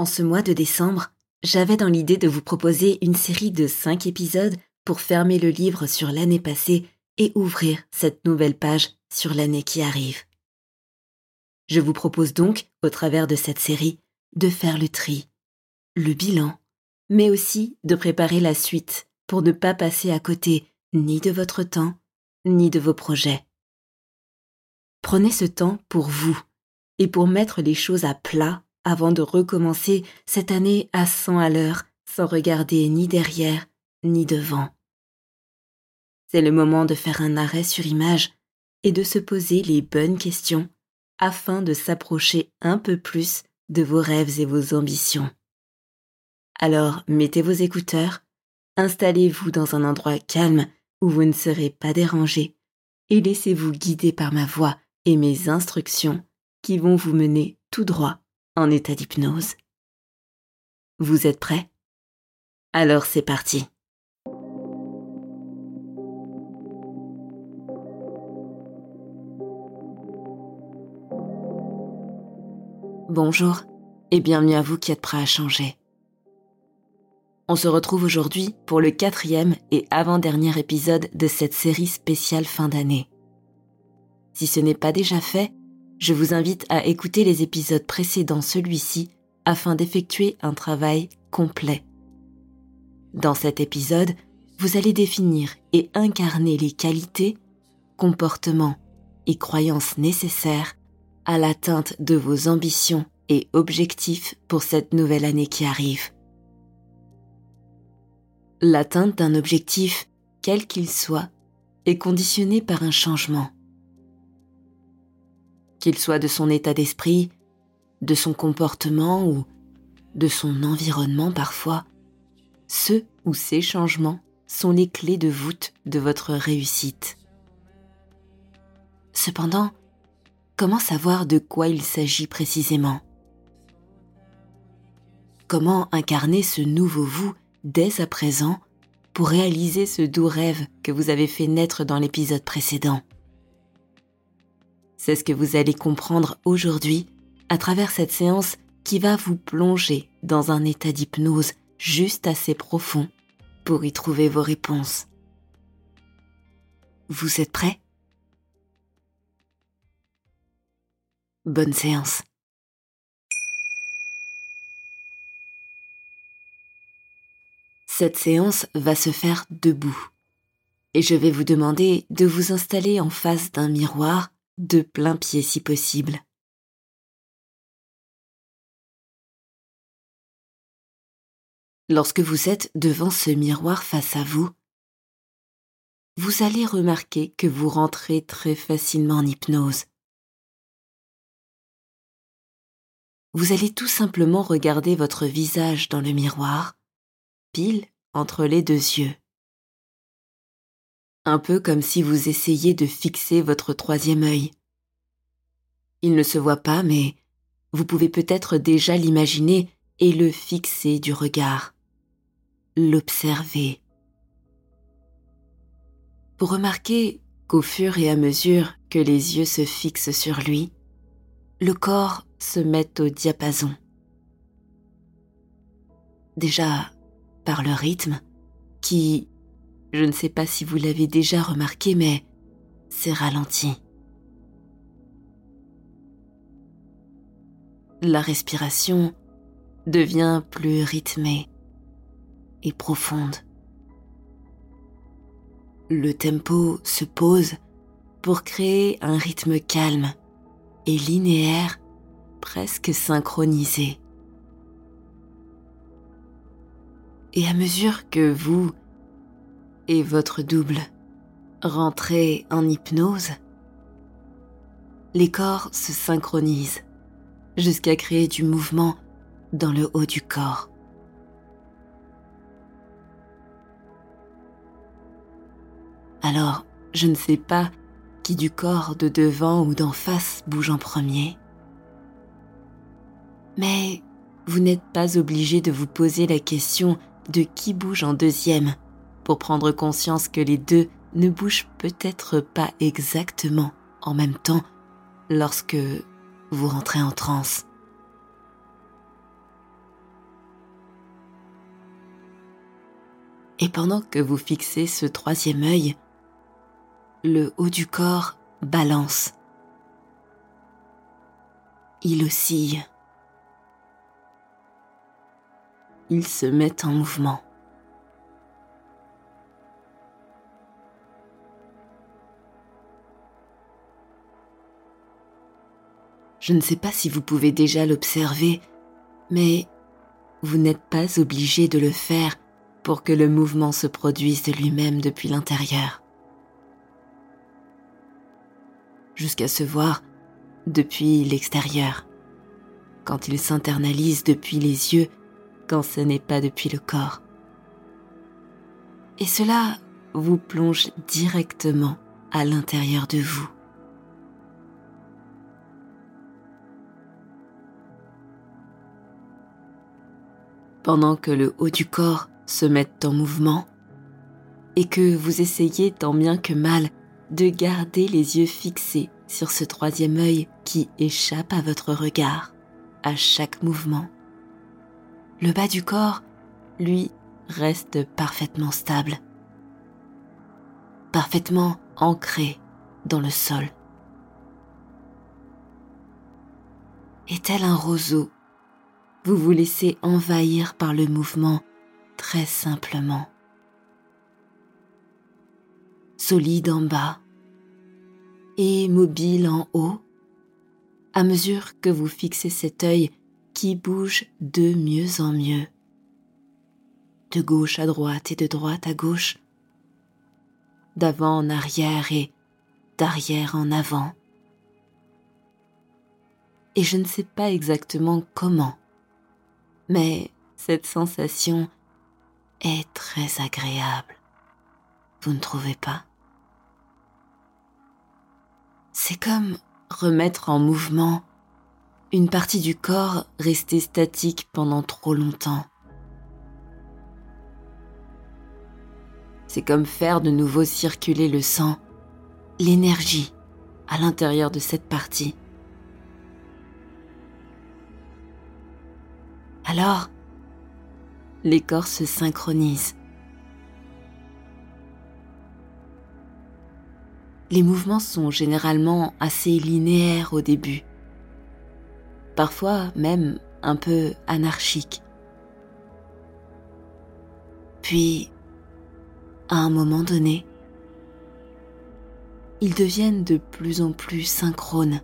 En ce mois de décembre, j'avais dans l'idée de vous proposer une série de 5 épisodes pour fermer le livre sur l'année passée et ouvrir cette nouvelle page sur l'année qui arrive. Je vous propose donc, au travers de cette série, de faire le tri, le bilan, mais aussi de préparer la suite pour ne pas passer à côté ni de votre temps, ni de vos projets. Prenez ce temps pour vous et pour mettre les choses à plat avant de recommencer cette année à 100 à l'heure sans regarder ni derrière ni devant. C'est le moment de faire un arrêt sur image et de se poser les bonnes questions afin de s'approcher un peu plus de vos rêves et vos ambitions. Alors mettez vos écouteurs, installez-vous dans un endroit calme où vous ne serez pas dérangé et laissez-vous guider par ma voix et mes instructions qui vont vous mener tout droit en état d'hypnose. Vous êtes prêts? Alors c'est parti. Bonjour et bienvenue à vous qui êtes prêts à changer. On se retrouve aujourd'hui pour le quatrième et avant-dernier épisode de cette série spéciale fin d'année. Si ce n'est pas déjà fait, je vous invite à écouter les épisodes précédant celui-ci afin d'effectuer un travail complet. Dans cet épisode, vous allez définir et incarner les qualités, comportements et croyances nécessaires à l'atteinte de vos ambitions et objectifs pour cette nouvelle année qui arrive. L'atteinte d'un objectif, quel qu'il soit, est conditionnée par un changement. Qu'il soit de son état d'esprit, de son comportement ou de son environnement parfois, ce ou ces changements sont les clés de voûte de votre réussite. Cependant, comment savoir de quoi il s'agit précisément? Comment incarner ce nouveau vous dès à présent pour réaliser ce doux rêve que vous avez fait naître dans l'épisode précédent? C'est ce que vous allez comprendre aujourd'hui à travers cette séance qui va vous plonger dans un état d'hypnose juste assez profond pour y trouver vos réponses. Vous êtes prêts? Bonne séance. Cette séance va se faire debout. Et je vais vous demander de vous installer en face d'un miroir de plein pied si possible. Lorsque vous êtes devant ce miroir face à vous, vous allez remarquer que vous rentrez très facilement en hypnose. Vous allez tout simplement regarder votre visage dans le miroir, pile entre les deux yeux. Un peu comme si vous essayiez de fixer votre troisième œil. Il ne se voit pas, mais vous pouvez peut-être déjà l'imaginer et le fixer du regard l'observer. Vous remarquez qu'au fur et à mesure que les yeux se fixent sur lui, le corps se met au diapason. Déjà, par le rythme, qui, je ne sais pas si vous l'avez déjà remarqué, mais c'est ralenti. La respiration devient plus rythmée et profonde. Le tempo se pose pour créer un rythme calme et linéaire presque synchronisé. Et à mesure que vous votre double rentrez en hypnose, les corps se synchronisent jusqu'à créer du mouvement dans le haut du corps. Alors, je ne sais pas qui du corps de devant ou d'en face bouge en premier. Mais vous n'êtes pas obligé de vous poser la question de qui bouge en deuxième prendre conscience que les deux ne bougent peut-être pas exactement en même temps lorsque vous rentrez en transe. Et pendant que vous fixez ce troisième œil, le haut du corps balance. Il oscille. Il se met en mouvement. Je ne sais pas si vous pouvez déjà l'observer, mais vous n'êtes pas obligé de le faire pour que le mouvement se produise de lui-même depuis l'intérieur. Jusqu'à se voir depuis l'extérieur, quand il s'internalise depuis les yeux, quand ce n'est pas depuis le corps. Et cela vous plonge directement à l'intérieur de vous. Pendant que le haut du corps se met en mouvement et que vous essayez tant bien que mal de garder les yeux fixés sur ce troisième œil qui échappe à votre regard à chaque mouvement. Le bas du corps, lui, reste parfaitement stable, parfaitement ancré dans le sol. Et tel un roseau vous vous laissez envahir par le mouvement très simplement. Solide en bas et mobile en haut, à mesure que vous fixez cet œil qui bouge de mieux en mieux, de gauche à droite et de droite à gauche, d'avant en arrière et d'arrière en avant. Et je ne sais pas exactement comment mais cette sensation est très agréable. Vous ne trouvez pas? C'est comme remettre en mouvement une partie du corps restée statique pendant trop longtemps. C'est comme faire de nouveau circuler le sang, l'énergie à l'intérieur de cette partie. Alors, les corps se synchronisent. Les mouvements sont généralement assez linéaires au début, parfois même un peu anarchiques. Puis, à un moment donné, ils deviennent de plus en plus synchrones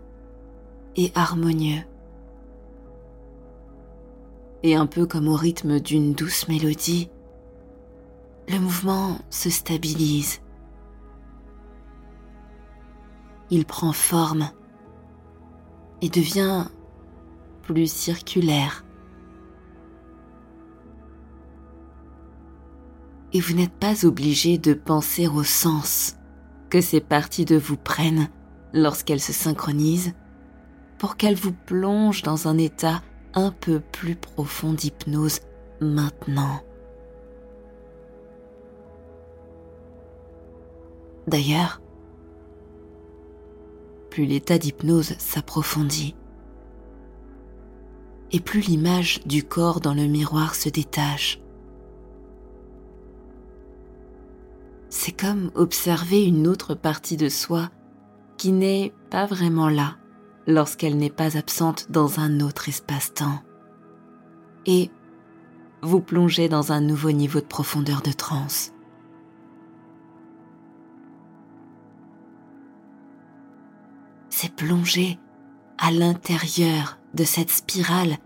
et harmonieux et un peu comme au rythme d'une douce mélodie, le mouvement se stabilise. Il prend forme et devient plus circulaire. Et vous n'êtes pas obligé de penser au sens que ces parties de vous prennent lorsqu'elles se synchronisent pour qu'elles vous plongent dans un état un peu plus profond d'hypnose maintenant. D'ailleurs, plus l'état d'hypnose s'approfondit, et plus l'image du corps dans le miroir se détache. C'est comme observer une autre partie de soi qui n'est pas vraiment là lorsqu'elle n'est pas absente dans un autre espace-temps. Et vous plongez dans un nouveau niveau de profondeur de transe. C'est plonger à l'intérieur de cette spirale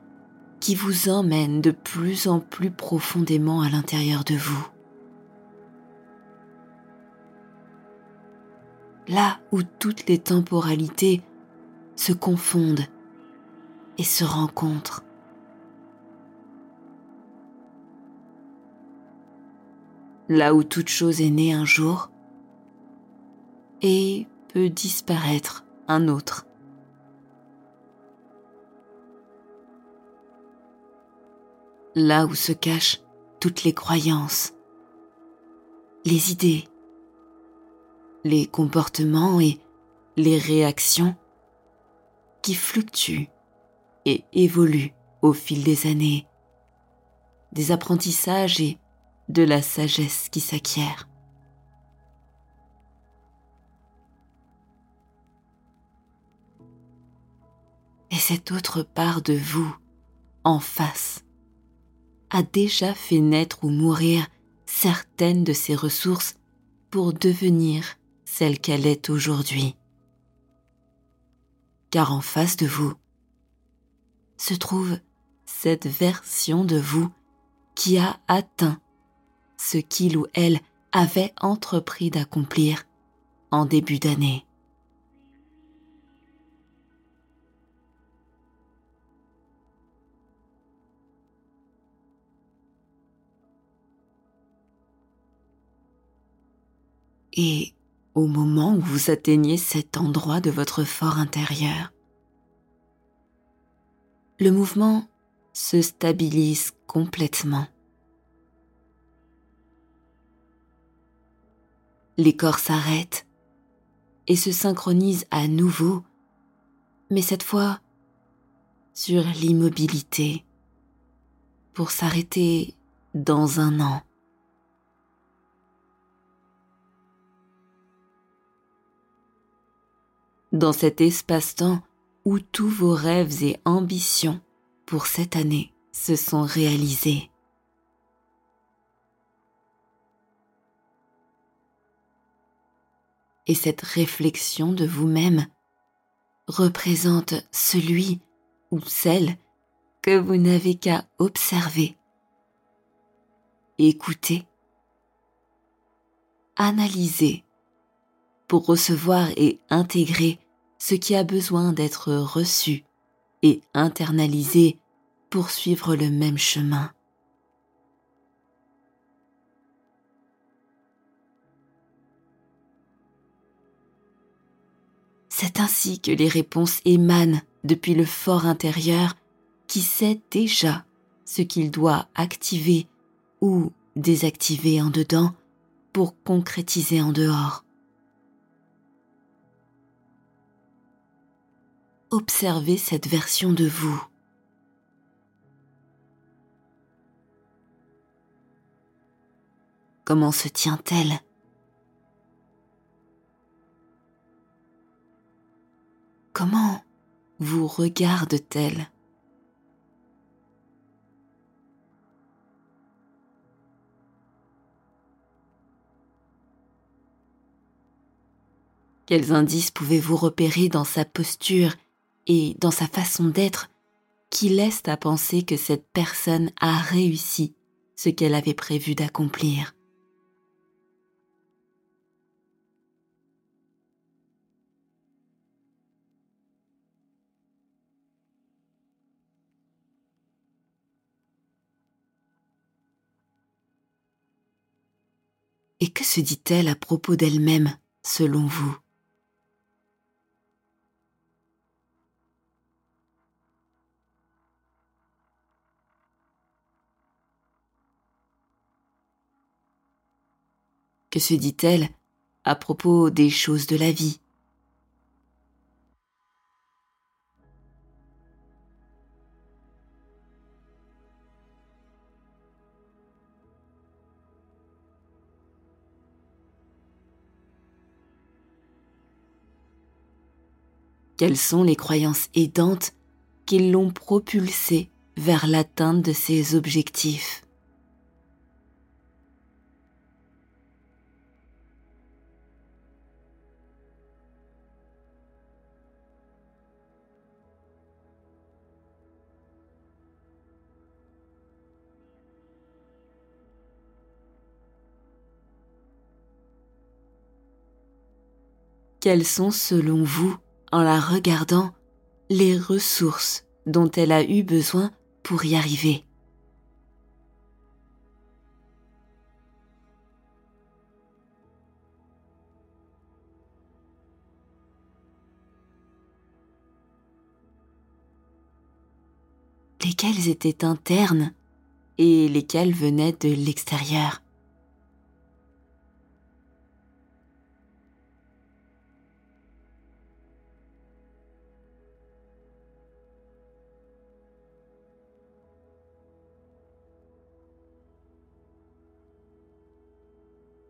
qui vous emmène de plus en plus profondément à l'intérieur de vous. Là où toutes les temporalités se confondent et se rencontrent. Là où toute chose est née un jour et peut disparaître un autre. là où se cachent toutes les croyances, les idées, les comportements et les réactions qui fluctuent et évoluent au fil des années, des apprentissages et de la sagesse qui s'acquiert. Et cette autre part de vous, en face, a déjà fait naître ou mourir certaines de ses ressources pour devenir celle qu'elle est aujourd'hui. Car en face de vous se trouve cette version de vous qui a atteint ce qu'il ou elle avait entrepris d'accomplir en début d'année. et au moment où vous atteignez cet endroit de votre fort intérieur, le mouvement se stabilise complètement. Les corps s'arrêtent et se synchronisent à nouveau, mais cette fois sur l'immobilité pour s'arrêter dans un an. Dans cet espace-temps où tous vos rêves et ambitions pour cette année se sont réalisés. Et cette réflexion de vous-même représente celui ou celle que vous n'avez qu'à observer, écouter, analyser pour recevoir et intégrer ce qui a besoin d'être reçu et internalisé pour suivre le même chemin. C'est ainsi que les réponses émanent depuis le fort intérieur qui sait déjà ce qu'il doit activer ou désactiver en dedans pour concrétiser en dehors. Observez cette version de vous. Comment se tient-elle? Comment vous regarde-t-elle? Quels indices pouvez-vous repérer dans sa posture? Et dans sa façon d'être qui laisse à penser que cette personne a réussi ce qu'elle avait prévu d'accomplir. Et que se dit-elle à propos d'elle-même, selon vous? que se dit-elle à propos des choses de la vie. Quelles sont les croyances aidantes qui l'ont propulsée vers l'atteinte de ses objectifs? Quelles sont, selon vous, en la regardant, les ressources dont elle a eu besoin pour y arriver? Lesquelles étaient internes et lesquelles venaient de l'extérieur?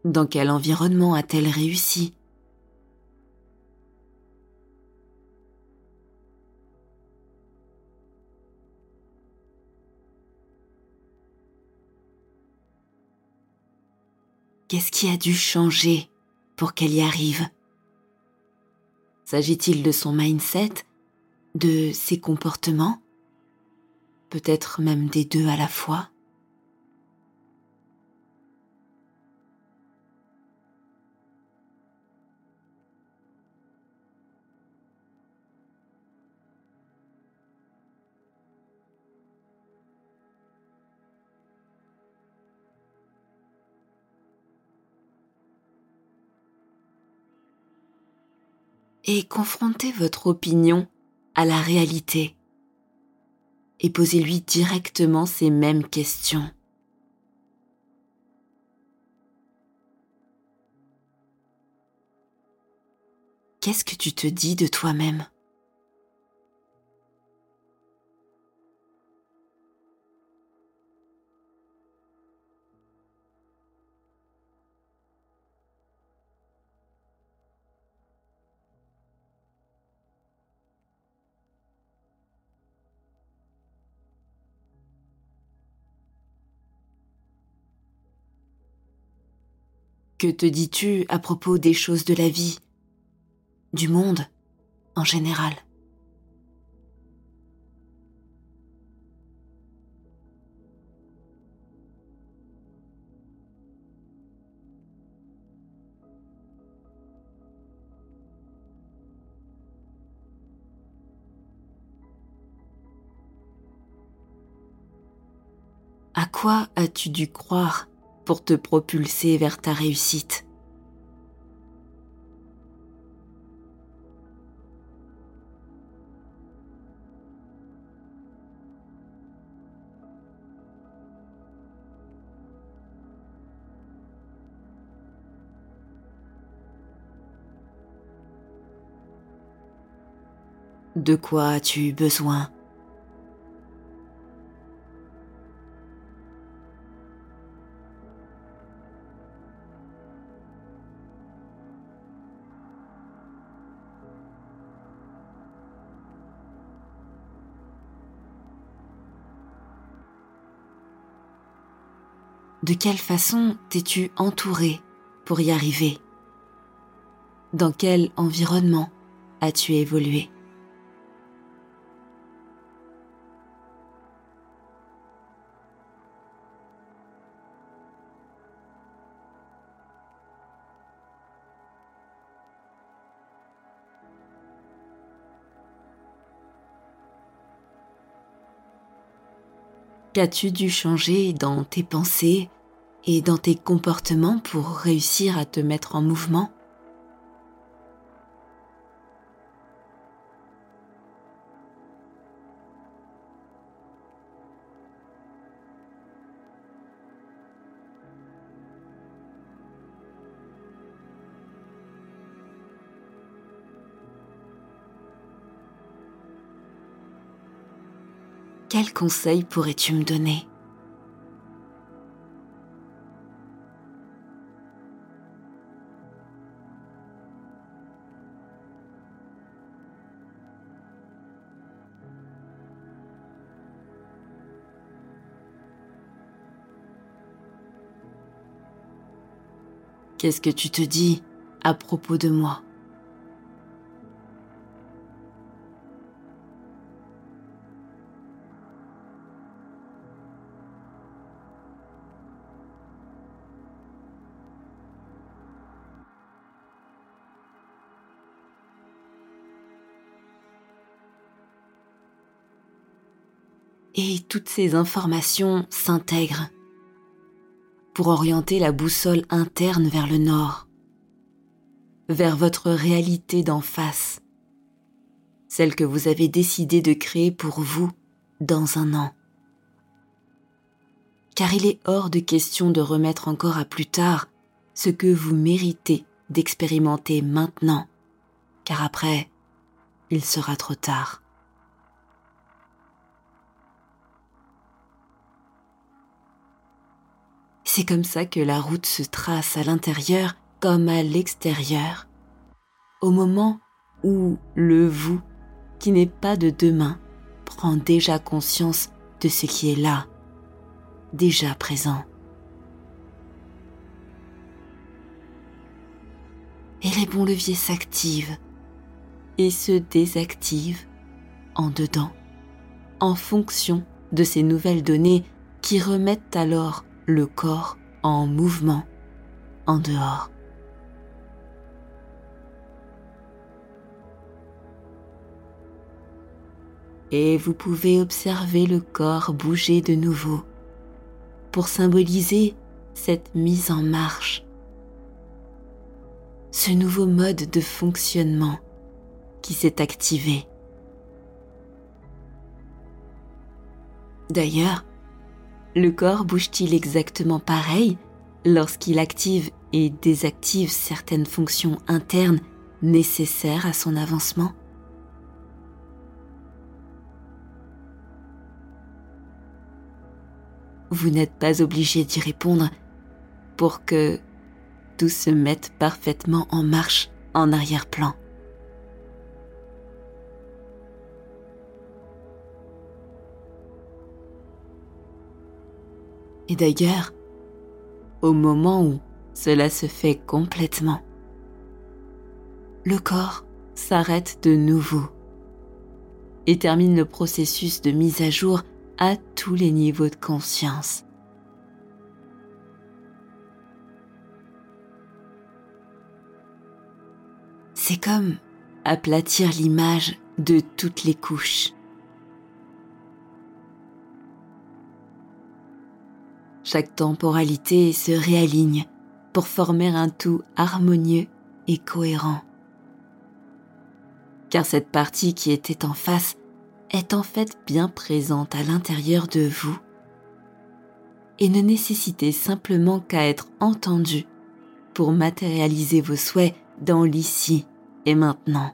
Dans quel environnement a-t-elle réussi? Qu'est-ce qui a dû changer pour qu'elle y arrive? S'agit-il de son mindset, de ses comportements? Peut-être même des deux à la fois? Et confrontez votre opinion à la réalité et posez-lui directement ces mêmes questions. Qu'est-ce que tu te dis de toi-même? Que te dis-tu à propos des choses de la vie, du monde en général. À quoi as-tu dû croire? Pour te propulser vers ta réussite. De quoi as-tu besoin? De quelle façon t'es-tu entouré pour y arriver? Dans quel environnement as-tu évolué? Qu'as-tu dû changer dans tes pensées et dans tes comportements pour réussir à te mettre en mouvement. Quels conseils pourrais-tu me donner? Qu'est-ce que tu te dis à propos de moi? Et toutes ces informations s'intègrent pour orienter la boussole interne vers le nord, vers votre réalité d'en face, celle que vous avez décidé de créer pour vous dans un an. Car il est hors de question de remettre encore à plus tard ce que vous méritez d'expérimenter maintenant, car après, il sera trop tard. C'est comme ça que la route se trace à l'intérieur comme à l'extérieur. Au moment où le vous, qui n'est pas de demain, prend déjà conscience de ce qui est là, déjà présent. Et les bons leviers s'activent et se désactivent en dedans, en fonction de ces nouvelles données qui remettent alors le corps en mouvement en dehors. Et vous pouvez observer le corps bouger de nouveau pour symboliser cette mise en marche, ce nouveau mode de fonctionnement qui s'est activé. D'ailleurs, le corps bouge-t-il exactement pareil lorsqu'il active et désactive certaines fonctions internes nécessaires à son avancement Vous n'êtes pas obligé d'y répondre pour que tout se mette parfaitement en marche en arrière-plan. Et d'ailleurs, au moment où cela se fait complètement, le corps s'arrête de nouveau et termine le processus de mise à jour à tous les niveaux de conscience. C'est comme aplatir l'image de toutes les couches. Chaque temporalité se réaligne pour former un tout harmonieux et cohérent. Car cette partie qui était en face est en fait bien présente à l'intérieur de vous et ne nécessitait simplement qu'à être entendue pour matérialiser vos souhaits dans l'ici et maintenant.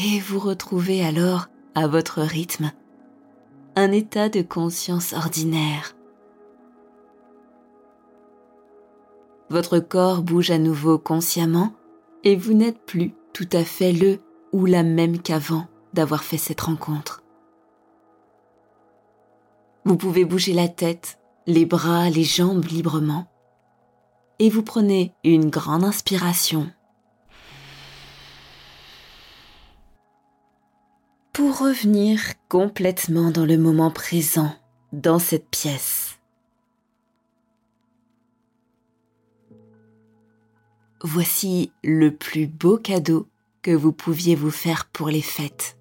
Et vous retrouvez alors votre rythme, un état de conscience ordinaire. Votre corps bouge à nouveau consciemment et vous n'êtes plus tout à fait le ou la même qu'avant d'avoir fait cette rencontre. Vous pouvez bouger la tête, les bras, les jambes librement et vous prenez une grande inspiration pour revenir complètement dans le moment présent, dans cette pièce. Voici le plus beau cadeau que vous pouviez vous faire pour les fêtes.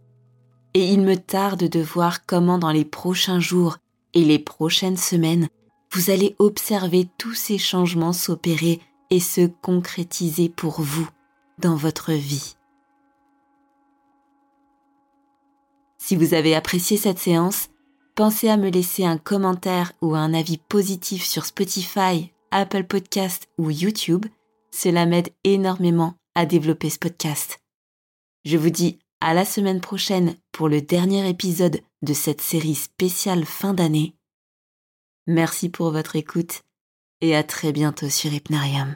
Et il me tarde de voir comment dans les prochains jours et les prochaines semaines, vous allez observer tous ces changements s'opérer et se concrétiser pour vous dans votre vie. Si vous avez apprécié cette séance, pensez à me laisser un commentaire ou un avis positif sur Spotify, Apple Podcast ou YouTube. Cela m'aide énormément à développer ce podcast. Je vous dis à la semaine prochaine pour le dernier épisode de cette série spéciale fin d'année. Merci pour votre écoute et à très bientôt sur Hypnarium.